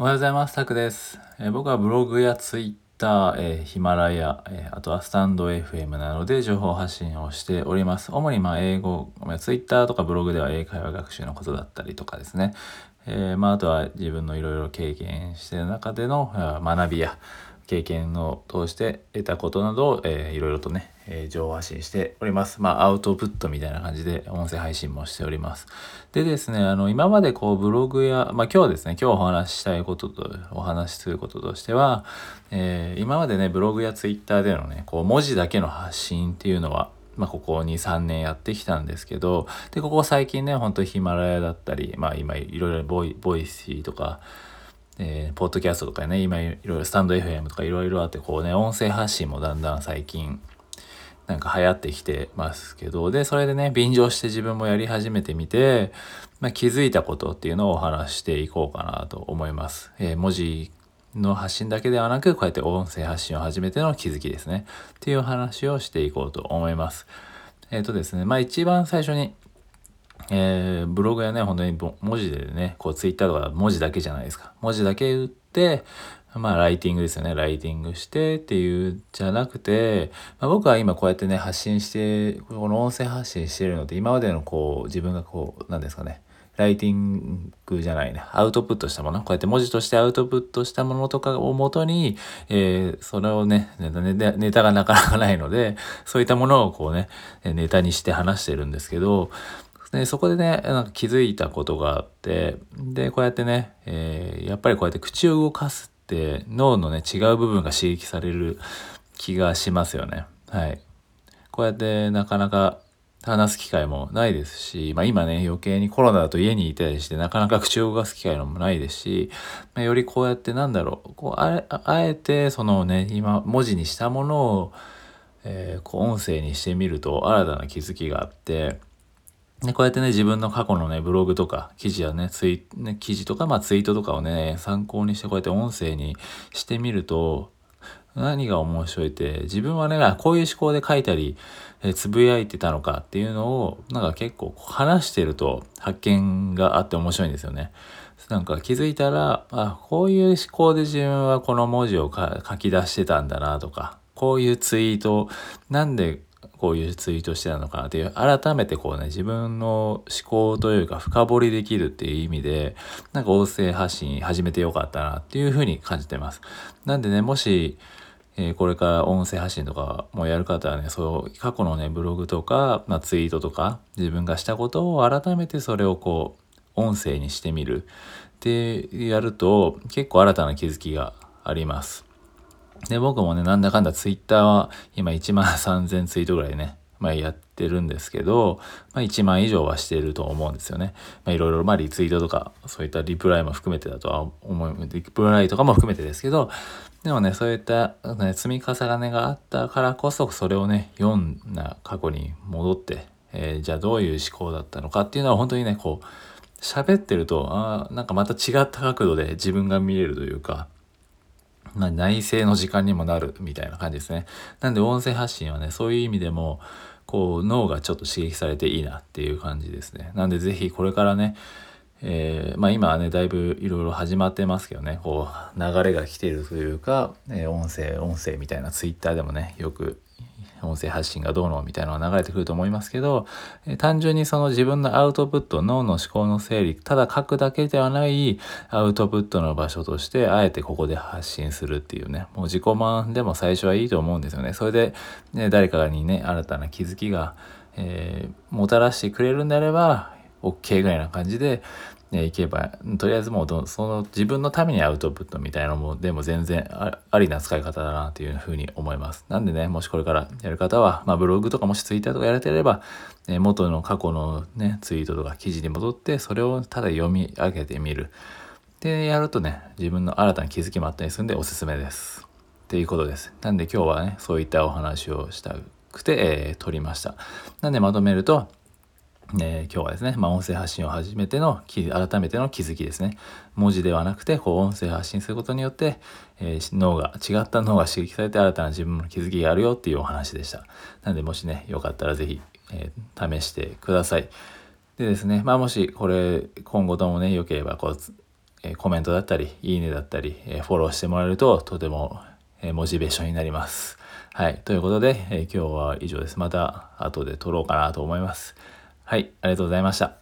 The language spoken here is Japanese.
おはようございます。タクです。えー、僕はブログやツイッター、えー、ヒマラヤ、えー、あとはスタンド FM などで情報発信をしております。主にまあ英語、ツイッターとかブログでは英会話学習のことだったりとかですね。えまあ、あとは自分のいろいろ経験してる中での学びや経験を通して得たことなどを、えー、いろいろとね、えー、情報発信しております。まあ、アウトプットみたいな感じで音声配信もしております。でですね、あの、今までこう、ブログや、まあ、今日はですね、今日お話ししたいことと、お話しすることとしては、えー、今までね、ブログやツイッターでのね、こう、文字だけの発信っていうのは、まあ、ここ2、3年やってきたんですけど、で、ここ最近ね、ほんとヒマラヤだったり、まあ、今、いろいろボイ、 Voicy とか、えー、ポッドキャストとかね、今いろいろスタンド FM とかいろいろあって、こうね、音声発信もだんだん最近、なんか流行ってきてますけど、で、それでね、便乗して自分もやり始めてみて、まあ、気づいたことっていうのをお話していこうかなと思います。えー、文字の発信だけではなく、こうやって音声発信を始めての気づきですね。っていう話をしていこうと思います。えっ、ー、とですね、まあ一番最初にえー、ブログやね、本当に文字でね、こうツイッターとか文字だけじゃないですか。文字だけ打って、まあライティングですよね。ライティングしてっていうじゃなくて、まあ、僕は今こうやってね、発信して、この音声発信してるのって今までのこう自分がこう、なんですかね。ライティングじゃないね。アウトプットしたもの。こうやって文字としてアウトプットしたものとかをもとに、えー、それをねネタ、ネタがなかなかないので、そういったものをこうね、ネタにして話してるんですけど、で、そこでね、なんか気づいたことがあって、で、こうやってね、えー、やっぱりこうやって口を動かすって脳のね、違う部分が刺激される気がしますよね。はい。こうやってなかなか話す機会もないですし、まあ今ね、余計にコロナだと家にいたりして、なかなか口を動かす機会もないですし、まあ、よりこうやってなんだろう、こうあえてそのね、今文字にしたものを、えー、こう音声にしてみると新たな気づきがあって、で、こうやってね、自分の過去のね、ブログとか、記事やね、ツイ、ね、記事とか、まあツイートとかをね、参考にしてこうやって音声にしてみると、何が面白いって、自分はね、こういう思考で書いたり、えつぶやいてたのかっていうのを、なんか結構話してると発見があって面白いんですよね。なんか気づいたら、あ、こういう思考で自分はこの文字を書き出してたんだなとか、こういうツイート、なんでこういうツイートしてたのかなっていう、改めてこうね、自分の思考というか深掘りできるっていう意味で、なんか音声発信始めてよかったなっていうふうに感じてます。なんでね、もし、え、これから音声発信とかもやる方はね、そう、過去のね、ブログとか、まあ、ツイートとか、自分がしたことを改めてそれをこう、音声にしてみるってやると、結構新たな気づきがあります。で、僕もね、なんだかんだツイッターは今1万3000ツイートぐらいね、まあやってるんですけど、まあ1万以上はしてると思うんですよね。まあいろいろ、まあリツイートとか、そういったリプライも含めてだとは思う、リプライとかも含めてですけど、でもね、そういった、ね、積み重ねがあったからこそ、それをね、読んだ過去に戻って、えー、じゃあどういう思考だったのかっていうのは本当にね、こう、喋ってると、あなんかまた違った角度で自分が見れるというか、ま、内政の時間にもなるみたいな感じですね。なんで音声発信はね、そういう意味でも、こう脳がちょっと刺激されていいなっていう感じですね。なんでぜひこれからね、えー、まあ今はね、だいぶいろいろ始まってますけどね、こう流れが来ているというか、えー、音声、音声みたいなツイッターでもね、よく音声発信がどうのみたいなのが流れてくると思いますけど、え単純にその自分のアウトプット、脳の思考の整理、ただ書くだけではないアウトプットの場所として、あえてここで発信するっていうね、もう自己満でも最初はいいと思うんですよね。それで、ね、誰かにね、新たな気づきが、えー、もたらしてくれるんであれば、OK ぐらいな感じで、ね、いけば、とりあえずもうその自分のためにアウトプットみたいなのも、でも全然ありな使い方だなというふうに思います。なんでね、もしこれからやる方は、まあブログとかもしツイッターとかやれてれば、ね、元の過去のね、ツイートとか記事に戻って、それをただ読み上げてみる。で、やるとね、自分の新たな気づきもあったりするんでおすすめです。っていうことです。なんで今日はね、そういったお話をしたくて、えー、撮りました。なんでまとめると、えー、今日はですね、まあ、音声発信を始めての改めての気づきですね。文字ではなくてこう音声発信することによって、えー、脳が違った脳が刺激されて新たな自分の気づきがあるよっていうお話でした。なのでもしねよかったら是非、えー、試してください。でですね、まあ、もしこれ今後ともねよければこう、えコメントだったりいいねだったり、えフォローしてもらえるととても、えモチベーションになります。はい。ということで、え今日は以上です。また後で撮ろうかなと思います。はい、ありがとうございました。